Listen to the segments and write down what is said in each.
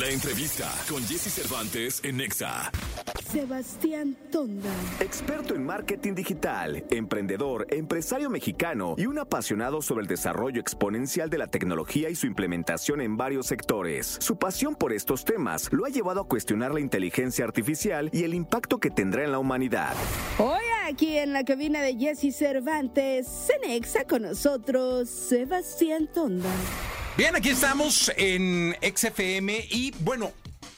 La entrevista con Jesse Cervantes en Nexa. Sebastián Tonda. Experto en marketing digital, emprendedor, empresario mexicano y un apasionado sobre el desarrollo exponencial de la tecnología y su implementación en varios sectores. Su pasión por estos temas lo ha llevado a cuestionar la inteligencia artificial y el impacto que tendrá en la humanidad. Hoy aquí en la cabina de Jesse Cervantes, Cenexa con nosotros, Sebastián Tonda. Bien, aquí estamos en XFM y bueno,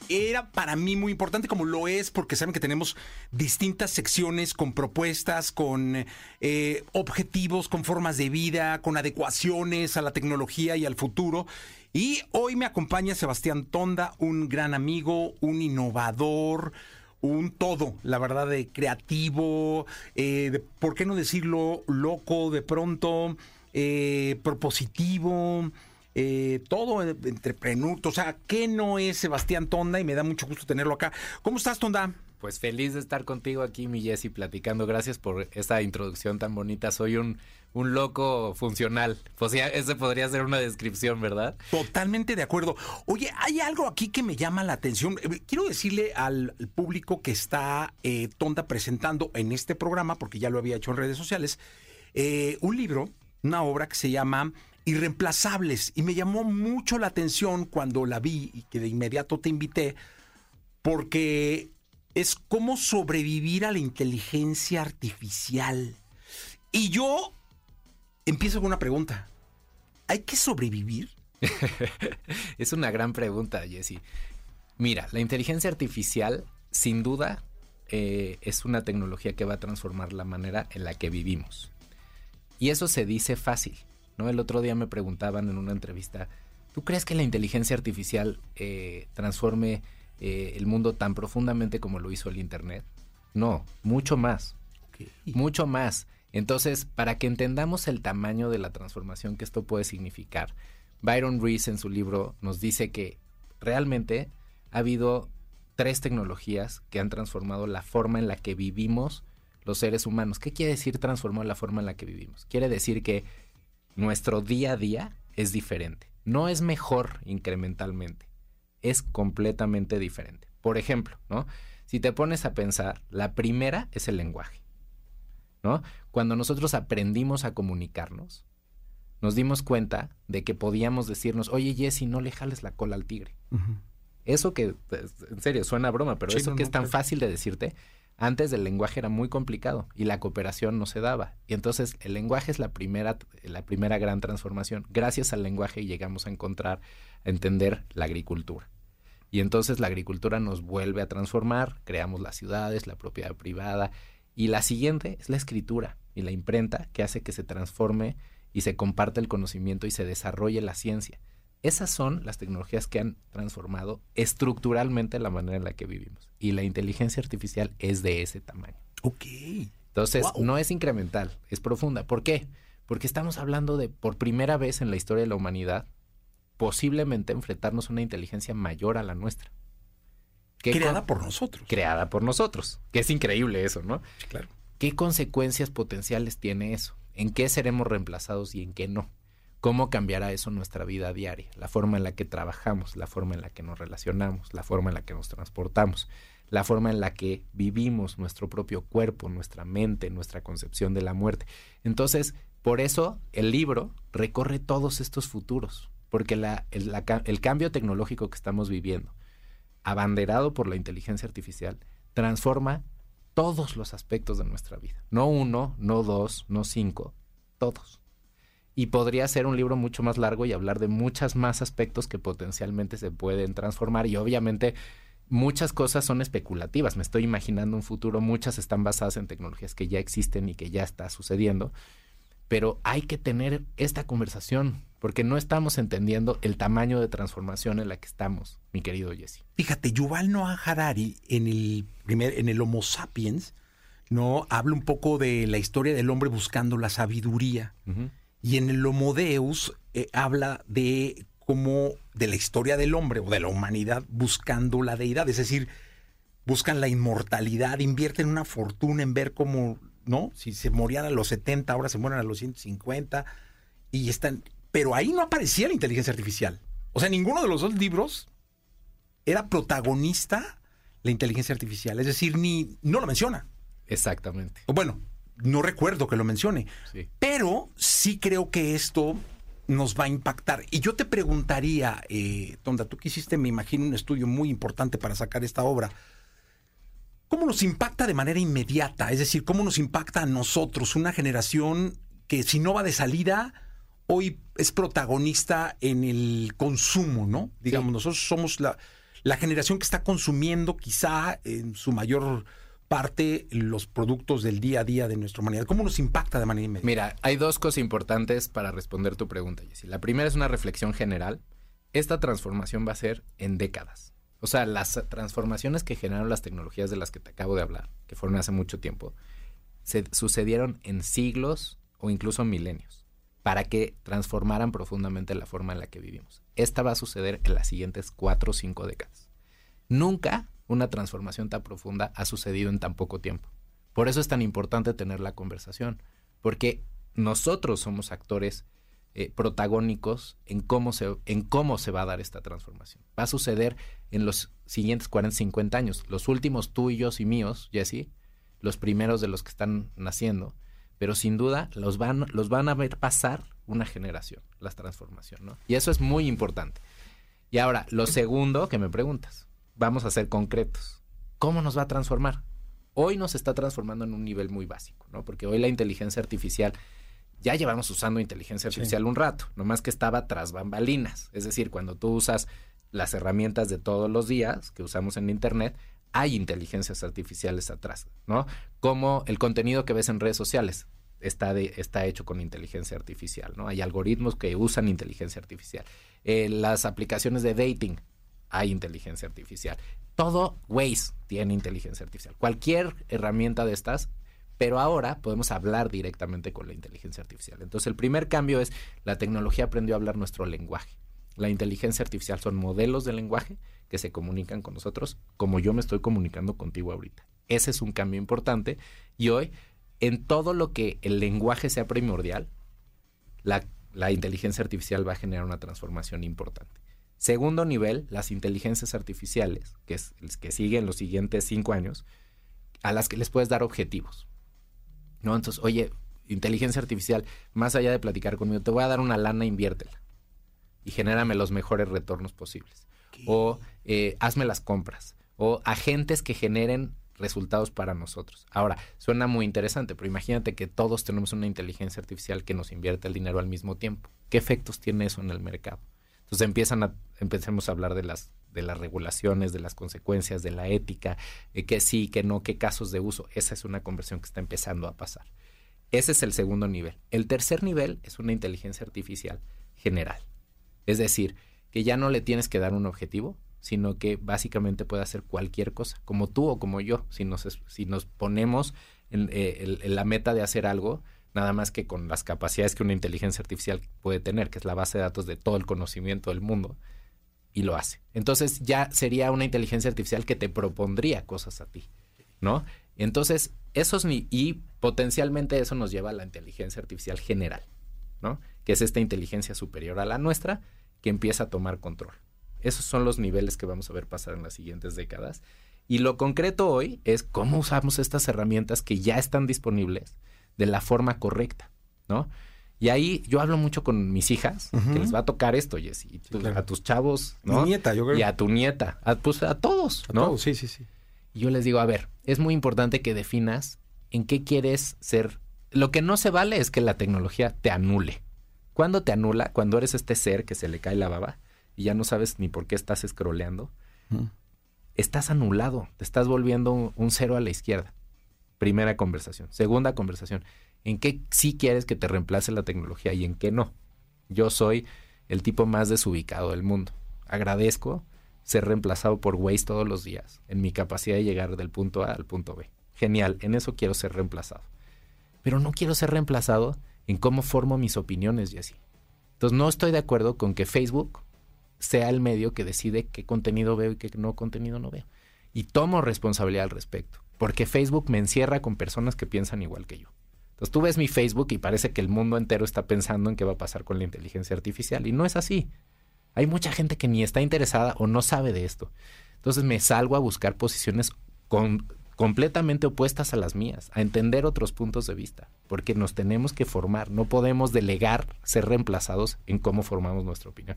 era para mí muy importante como lo es porque saben que tenemos distintas secciones con propuestas, con eh, objetivos, con formas de vida, con adecuaciones a la tecnología y al futuro. Y hoy me acompaña Sebastián Tonda, un gran amigo, un innovador, un todo, la verdad, de creativo, eh, de, ¿por qué no decirlo? Loco de pronto, eh, propositivo eh, todo entre prenutos, o sea, ¿qué no es Sebastián Tonda? Y me da mucho gusto tenerlo acá. ¿Cómo estás, Tonda? Pues feliz de estar contigo aquí, mi Jessy, platicando. Gracias por esta introducción tan bonita. Soy un, un loco funcional. Pues ya, ese podría ser una descripción, ¿verdad? Totalmente de acuerdo. Oye, hay algo aquí que me llama la atención. Eh, quiero decirle al, público que está eh, Tonda presentando en este programa, porque ya lo había hecho en redes sociales, eh, un libro, una obra que se llama irreemplazables. Y me llamó mucho la atención cuando la vi y que de inmediato te invité, porque es cómo sobrevivir a la inteligencia artificial. Y yo empiezo con una pregunta. ¿Hay que sobrevivir? es una gran pregunta, Jesse. Mira, la inteligencia artificial, sin duda, eh, es una tecnología que va a transformar la manera en la que vivimos. Y eso se dice fácil. ¿No? El otro día me preguntaban en una entrevista, ¿tú crees que la inteligencia artificial eh, transforme eh, el mundo tan profundamente como lo hizo el Internet? No, mucho más. Mucho más. Entonces, para que entendamos el tamaño de la transformación que esto puede significar, Byron Reese en su libro nos dice que realmente ha habido tres tecnologías que han transformado la forma en la que vivimos los seres humanos. ¿Qué quiere decir transformar la forma en la que vivimos? Quiere decir que nuestro día a día es diferente. No es mejor incrementalmente, es completamente diferente. Por ejemplo, ¿no? Si te pones a pensar, la primera es el lenguaje. ¿No? Cuando nosotros aprendimos a comunicarnos, nos dimos cuenta de que podíamos decirnos, oye Jesse, no le jales la cola al tigre. Eso que, pues, en serio, suena a broma, pero eso que es tan fácil de decirte, antes el lenguaje era muy complicado y la cooperación no se daba. Y entonces el lenguaje es la primera, la primera gran transformación. Gracias al lenguaje llegamos a encontrar, a entender la agricultura. Y entonces la agricultura nos vuelve a transformar, creamos las ciudades, la propiedad privada. Y la siguiente es la escritura y la imprenta que hace que se transforme y se comparte el conocimiento y se desarrolle la ciencia. Esas son las tecnologías que han transformado estructuralmente la manera en la que vivimos. Y la inteligencia artificial es de ese tamaño. Ok. Entonces, no es incremental, es profunda. ¿Por qué? Porque estamos hablando de, por primera vez en la historia de la humanidad, posiblemente enfrentarnos a una inteligencia mayor a la nuestra. creada por nosotros. Creada por nosotros. Que es increíble eso, ¿no? claro. ¿Qué consecuencias potenciales tiene eso? ¿En qué seremos reemplazados y en qué no? ¿Cómo cambiará eso nuestra vida diaria? La forma en la que trabajamos, la forma en la que nos relacionamos, la forma en la que nos transportamos, la forma en la que vivimos nuestro propio cuerpo, nuestra mente, nuestra concepción de la muerte. Entonces, por eso el libro recorre todos estos futuros, porque el cambio tecnológico que estamos viviendo, abanderado por la inteligencia artificial, transforma todos los aspectos de nuestra vida. No uno, no dos, no cinco, todos y podría ser un libro mucho más largo y hablar de muchas más aspectos que potencialmente se pueden transformar y obviamente muchas cosas son especulativas. Me estoy imaginando un futuro, muchas están basadas en tecnologías que ya existen y que ya está sucediendo, pero hay que tener esta conversación porque no estamos entendiendo el tamaño de transformación en la que estamos, mi querido Jesse. Fíjate, Yuval Noah Harari en el primer en el Homo sapiens no habla un poco de la historia del hombre buscando la sabiduría. Y en el Homo Deus eh, habla de cómo de la historia del hombre o de la humanidad buscando la deidad, es decir, buscan la inmortalidad, invierten una fortuna en ver cómo, ¿no? Si se morían a los 70, ahora se mueren a los 150 y están, pero ahí no aparecía la inteligencia artificial. O sea, ninguno de los dos libros era protagonista la inteligencia artificial. Es decir, ni no lo menciona. Exactamente. Bueno, no recuerdo que lo mencione. Sí. Pero sí creo que esto nos va a impactar. Y yo te preguntaría, eh, Tonda, tú que hiciste, me imagino, un estudio muy importante para sacar esta obra. ¿Cómo nos impacta de manera inmediata? Es decir, ¿cómo nos impacta a nosotros, una generación que si no va de salida, hoy es protagonista en el consumo, ¿no? Digamos, nosotros somos la, la generación que está consumiendo quizá en su mayor parte los productos del día a día de nuestra humanidad. ¿Cómo nos impacta de manera inmediata? Mira, hay dos cosas importantes para responder tu pregunta, Jessy. La primera es una reflexión general. Esta transformación va a ser en décadas. O sea, las transformaciones que generaron las tecnologías de las que te acabo de hablar, que fueron hace mucho tiempo, se sucedieron en siglos o incluso milenios para que transformaran profundamente la forma en la que vivimos. Esta va a suceder en las siguientes cuatro o cinco décadas. Nunca una transformación tan profunda ha sucedido en tan poco tiempo. Por eso es tan importante tener la conversación, porque nosotros somos actores eh, protagónicos en cómo, se, va a dar esta transformación. Va a suceder en los siguientes 40, 50 años. Los últimos tuyos y míos, Jesse, los primeros de los que están naciendo, pero sin duda los van, a ver pasar una generación, la transformación, ¿no? Y eso es muy importante. Y ahora, lo segundo que me preguntas, vamos a ser concretos. ¿Cómo nos va a transformar? Hoy nos está transformando en un nivel muy básico, ¿no? Porque hoy la inteligencia artificial, ya llevamos usando inteligencia artificial un rato, nomás que estaba tras bambalinas. Es decir, cuando tú usas las herramientas de todos los días que usamos en Internet, hay inteligencias artificiales atrás, ¿no? Como el contenido que ves en redes sociales está, de, está hecho con inteligencia artificial, ¿no? Hay algoritmos que usan inteligencia artificial. Eh, las aplicaciones de dating, hay inteligencia artificial. Todo Waze tiene inteligencia artificial. Cualquier herramienta de estas, pero ahora podemos hablar directamente con la inteligencia artificial. Entonces el primer cambio es la tecnología aprendió a hablar nuestro lenguaje. La inteligencia artificial son modelos de lenguaje que se comunican con nosotros como yo me estoy comunicando contigo ahorita. Ese es un cambio importante y hoy en todo lo que el lenguaje sea primordial, la, la inteligencia artificial va a generar una transformación importante. Segundo nivel, las inteligencias artificiales, que es que siguen los siguientes cinco años, a las que les puedes dar objetivos. ¿No? Entonces, oye, inteligencia artificial, más allá de platicar conmigo, te voy a dar una lana, inviértela. Y genérame los mejores retornos posibles. O eh, hazme las compras. O agentes que generen resultados para nosotros. Ahora, suena muy interesante, pero imagínate que todos tenemos una inteligencia artificial que nos invierte el dinero al mismo tiempo. ¿Qué efectos tiene eso en el mercado? Entonces empiezan a, empecemos a hablar de las, de las regulaciones, de las consecuencias, de la ética, eh, que sí, que no, qué casos de uso. Esa es una conversión que está empezando a pasar. Ese es el segundo nivel. El tercer nivel es una inteligencia artificial general. Es decir, que ya no le tienes que dar un objetivo, sino que básicamente puede hacer cualquier cosa, como tú o como yo. Si nos, si nos ponemos eh, en la meta de hacer algo, nada más que con las capacidades que una inteligencia artificial puede tener, que es la base de datos de todo el conocimiento del mundo, y lo hace. Entonces ya sería una inteligencia artificial que te propondría cosas a ti, ¿no? Entonces, esos ni y potencialmente eso nos lleva a la inteligencia artificial general, ¿no? Que es esta inteligencia superior a la nuestra que empieza a tomar control. Esos son los niveles que vamos a ver pasar en las siguientes décadas. Y lo concreto hoy es cómo usamos estas herramientas que ya están disponibles de la forma correcta, ¿no? Y ahí yo hablo mucho con mis hijas, que les va a tocar esto, Jessy, claro. a tus chavos, ¿no? Mi nieta, yo creo. Y a tu nieta, a, pues a todos, A ¿no? todos, sí, sí, sí. Y yo les digo, a ver, es muy importante que definas en qué quieres ser. Lo que no se vale es que la tecnología te anule. ¿Cuándo te anula? Cuando eres este ser que se le cae la baba y ya no sabes ni por qué estás scrolleando. Estás anulado, te estás volviendo un, un cero a la izquierda. Primera conversación. Segunda conversación. ¿En qué sí quieres que te reemplace la tecnología y en qué no? Yo soy el tipo más desubicado del mundo. Agradezco ser reemplazado por Waze todos los días en mi capacidad de llegar del punto A al punto B. Genial, en eso quiero ser reemplazado. Pero no quiero ser reemplazado en cómo formo mis opiniones y así. Entonces no estoy de acuerdo con que Facebook sea el medio que decide qué contenido veo y qué no contenido no veo. Y tomo responsabilidad al respecto, porque Facebook me encierra con personas que piensan igual que yo. Entonces tú ves mi Facebook y parece que el mundo entero está pensando en qué va a pasar con la inteligencia artificial y no es así. Hay mucha gente que ni está interesada o no sabe de esto. Entonces me salgo a buscar posiciones completamente opuestas a las mías, a entender otros puntos de vista, porque nos tenemos que formar, no podemos delegar, ser reemplazados en cómo formamos nuestra opinión.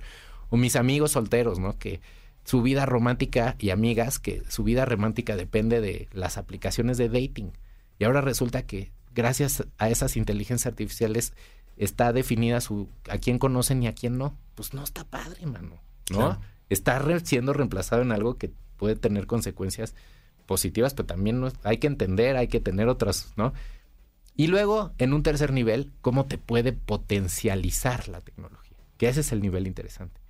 O mis amigos solteros, ¿no? Que su vida romántica y amigas, que su vida romántica depende de las aplicaciones de dating. Y ahora resulta que gracias a esas inteligencias artificiales está definida su a quién conocen y a quién no. Pues no está padre, mano. ¿No? Está siendo reemplazado en algo que puede tener consecuencias positivas, pero también hay que entender, hay que tener otras, ¿no? Y luego, en un tercer nivel, cómo te puede potencializar la tecnología, que ese es el nivel interesante.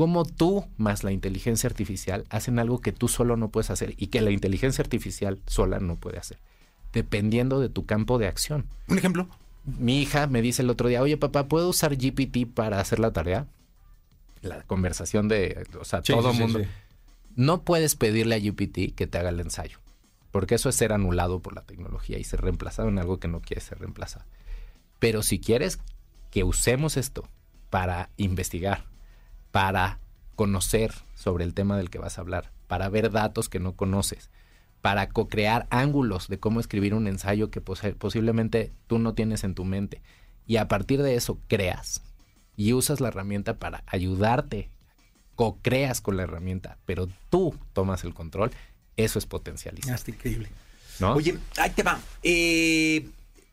Cómo tú más la inteligencia artificial hacen algo que tú solo no puedes hacer y que la inteligencia artificial sola no puede hacer, dependiendo de tu campo de acción. Un ejemplo. Mi hija me dice el otro día, oye papá, ¿puedo usar GPT para hacer la tarea? La conversación de, o sea, todo el mundo. No puedes pedirle a GPT que te haga el ensayo, porque eso es ser anulado por la tecnología y ser reemplazado en algo que no quiere ser reemplazado. Pero si quieres que usemos esto para investigar, para conocer sobre el tema del que vas a hablar, para ver datos que no conoces, para co-crear ángulos de cómo escribir un ensayo que posiblemente tú no tienes en tu mente. Y a partir de eso creas y usas la herramienta para ayudarte co-creas con la herramienta, pero tú tomas el control, eso es potencializar. Increíble. Oye, ahí te va. Eh,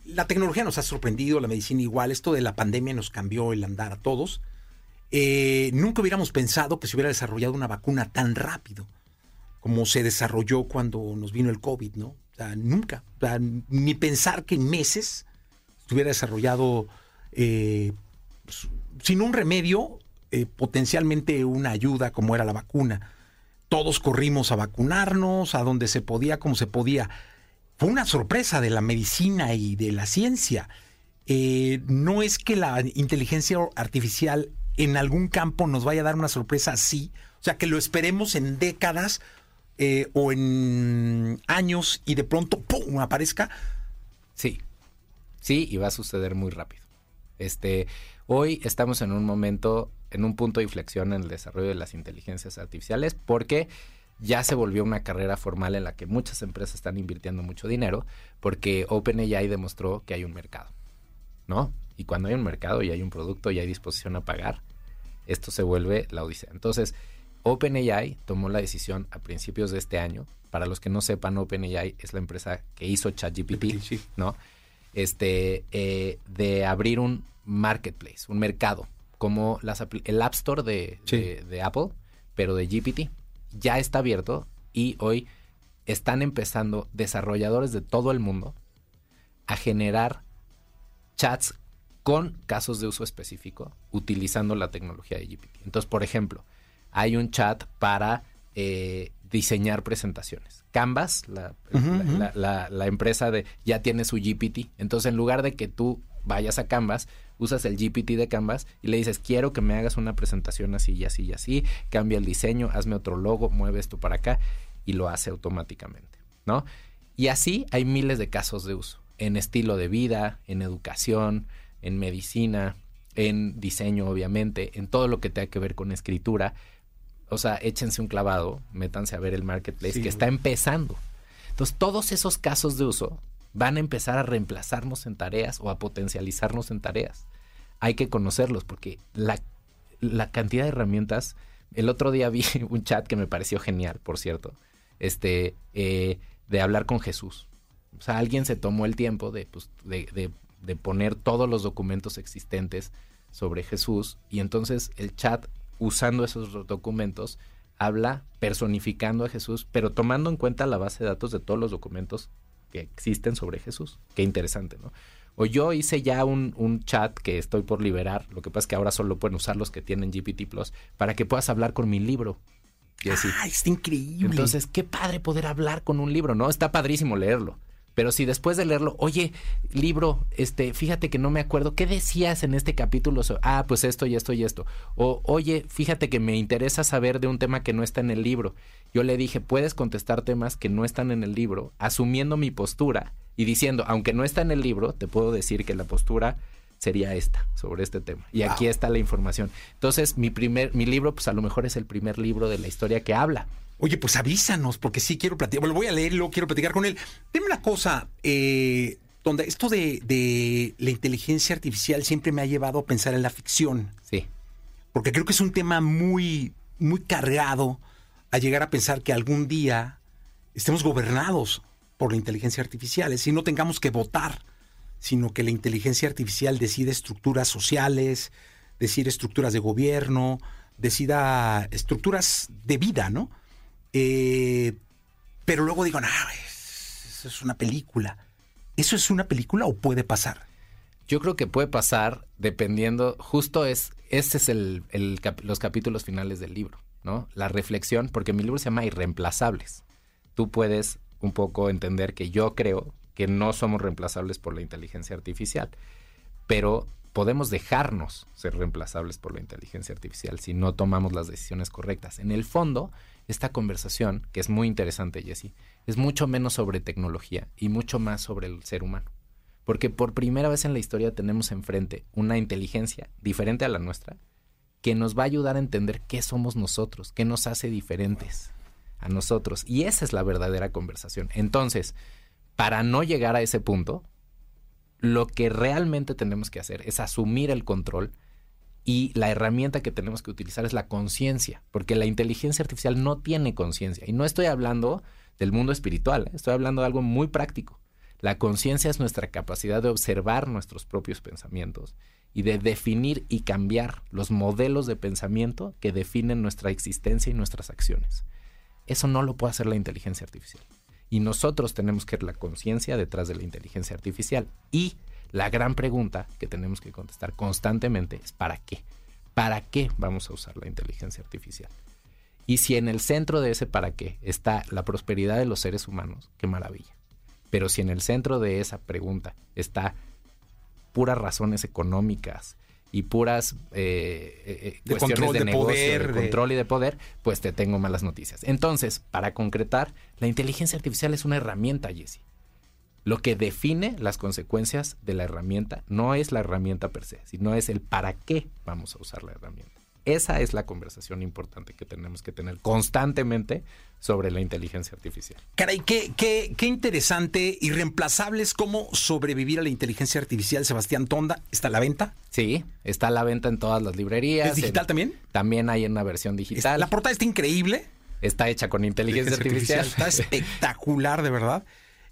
la tecnología nos ha sorprendido, la medicina igual, esto de la pandemia nos cambió el andar a todos. Eh, nunca hubiéramos pensado que se hubiera desarrollado una vacuna tan rápido como se desarrolló cuando nos vino el COVID, ¿no? O sea, nunca. ni pensar que en meses se hubiera desarrollado eh, pues, sin un remedio eh, potencialmente una ayuda como era la vacuna. Todos corrimos a vacunarnos, a donde se podía, como se podía. Fue una sorpresa de la medicina y de la ciencia. No es que la inteligencia artificial en algún campo nos vaya a dar una sorpresa así, o sea, que lo esperemos en décadas eh, o en años y de pronto ¡pum! aparezca. Sí, sí, y va a suceder muy rápido. Este, hoy estamos en un momento en un punto de inflexión en el desarrollo de las inteligencias artificiales porque ya se volvió una carrera formal en la que muchas empresas están invirtiendo mucho dinero porque OpenAI demostró que hay un mercado, ¿no? Y cuando hay un mercado y hay un producto y hay disposición a pagar, esto se vuelve la odisea. Entonces, OpenAI tomó la decisión a principios de este año. Para los que no sepan, OpenAI es la empresa que hizo ChatGPT, ¿no? Este, eh, de abrir un marketplace, un mercado como las, el App Store de, Apple, pero de GPT. Ya está abierto y hoy están empezando desarrolladores de todo el mundo a generar chats con casos de uso específico utilizando la tecnología de GPT. Entonces, por ejemplo, hay un chat para eh, diseñar presentaciones. Canvas, la, la, empresa de ya tiene su GPT. Entonces, en lugar de que tú vayas a Canvas, usas el GPT de Canvas y le dices, quiero que me hagas una presentación así y así y así, cambia el diseño, hazme otro logo, mueve esto para acá y lo hace automáticamente, ¿no? Y así hay miles de casos de uso, en estilo de vida, en educación, en medicina, en diseño, obviamente, en todo lo que tenga que ver con escritura. O sea, échense un clavado, métanse a ver el marketplace que está empezando. Entonces, todos esos casos de uso van a empezar a reemplazarnos en tareas o a potencializarnos en tareas. Hay que conocerlos porque la, cantidad de herramientas, el otro día vi un chat que me pareció genial, por cierto, este, eh, de hablar con Jesús. O sea, alguien se tomó el tiempo de, pues, de, de poner todos los documentos existentes sobre Jesús y entonces el chat usando esos documentos habla personificando a Jesús, pero tomando en cuenta la base de datos de todos los documentos que existen sobre Jesús. Qué interesante, ¿no? O yo hice ya un, chat que estoy por liberar, lo que pasa es que ahora solo pueden usar los que tienen GPT Plus, para que puedas hablar con mi libro. Ah, está increíble. Entonces, qué padre poder hablar con un libro, ¿no? Está padrísimo leerlo. Pero si después de leerlo, oye, libro, este, fíjate que no me acuerdo, ¿qué decías en este capítulo? Ah, pues esto y esto y esto. O, oye, fíjate que me interesa saber de un tema que no está en el libro. Yo le dije, puedes contestar temas que no están en el libro, asumiendo mi postura y diciendo, aunque no está en el libro, te puedo decir que la postura sería esta, sobre este tema. Y aquí está la información. Entonces, mi primer, mi libro, pues a lo mejor es el primer libro de la historia que habla. Oye, pues avísanos, porque sí quiero platicar. Bueno, voy a leerlo, quiero platicar con él. Dime una cosa, eh, donde esto de, de la inteligencia artificial siempre me ha llevado a pensar en la ficción. Sí. Porque creo que es un tema muy, muy cargado a llegar a pensar que algún día estemos gobernados por la inteligencia artificial, es decir, no tengamos que votar, sino que la inteligencia artificial decide estructuras sociales, decide estructuras de gobierno, decida estructuras de vida, ¿no? Eh, pero luego digo, no, eso es una película. ¿Eso es una película o puede pasar? Yo creo que puede pasar dependiendo, justo es, este es el los capítulos finales del libro, ¿no? La reflexión, porque mi libro se llama Irreemplazables. Tú puedes un poco entender que yo creo que no somos reemplazables por la inteligencia artificial, pero podemos dejarnos ser reemplazables por la inteligencia artificial si no tomamos las decisiones correctas. En el fondo, esta conversación, que es muy interesante, Jesse, es mucho menos sobre tecnología y mucho más sobre el ser humano. Porque por primera vez en la historia tenemos enfrente una inteligencia diferente a la nuestra que nos va a ayudar a entender qué somos nosotros, qué nos hace diferentes a nosotros. Y esa es la verdadera conversación. Entonces, para no llegar a ese punto, lo que realmente tenemos que hacer es asumir el control y la herramienta que tenemos que utilizar es la conciencia, porque la inteligencia artificial no tiene conciencia. Y no estoy hablando del mundo espiritual, ¿eh? estoy hablando de algo muy práctico. La conciencia es nuestra capacidad de observar nuestros propios pensamientos y de definir y cambiar los modelos de pensamiento que definen nuestra existencia y nuestras acciones. Eso no lo puede hacer la inteligencia artificial. Y nosotros tenemos que ver la conciencia detrás de la inteligencia artificial. Y la gran pregunta que tenemos que contestar constantemente es ¿para qué? ¿Para qué vamos a usar la inteligencia artificial? Y si en el centro de ese para qué está la prosperidad de los seres humanos, qué maravilla. Pero si en el centro de esa pregunta está puras razones económicas, y puras eh, eh, eh de cuestiones de, negocio, poder, de control y de poder, pues te tengo malas noticias. Entonces, para concretar, la inteligencia artificial es una herramienta, Jesse. Lo que define las consecuencias de la herramienta no es la herramienta per se, sino es el para qué vamos a usar la herramienta. Esa es la conversación importante que tenemos que tener constantemente sobre la inteligencia artificial. Caray, qué, qué, qué interesante. Irreemplazables, cómo sobrevivir a la inteligencia artificial. Sebastián Tonda, ¿está a la venta? Sí, está a la venta en todas las librerías. ¿Es digital también? También hay una versión digital. La portada está increíble. Está hecha con inteligencia artificial. Está espectacular, de verdad.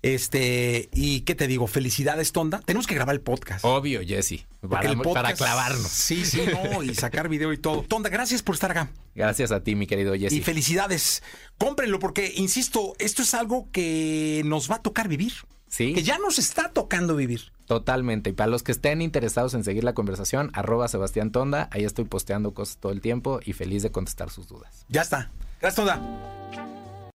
Este, y qué te digo, felicidades, Tonda. Tenemos que grabar el podcast. Obvio, Jesse. Para, para, clavarnos. Sí, sí, no, y sacar video y todo. Tonda, gracias por estar acá. Gracias a ti, mi querido Jesse. Y felicidades. Cómprenlo, porque, insisto, esto es algo que nos va a tocar vivir. Sí. Que ya nos está tocando vivir. Totalmente. Y para los que estén interesados en seguir la conversación, arroba Sebastián Tonda. Ahí estoy posteando cosas todo el tiempo y feliz de contestar sus dudas. Ya está. Gracias, Tonda.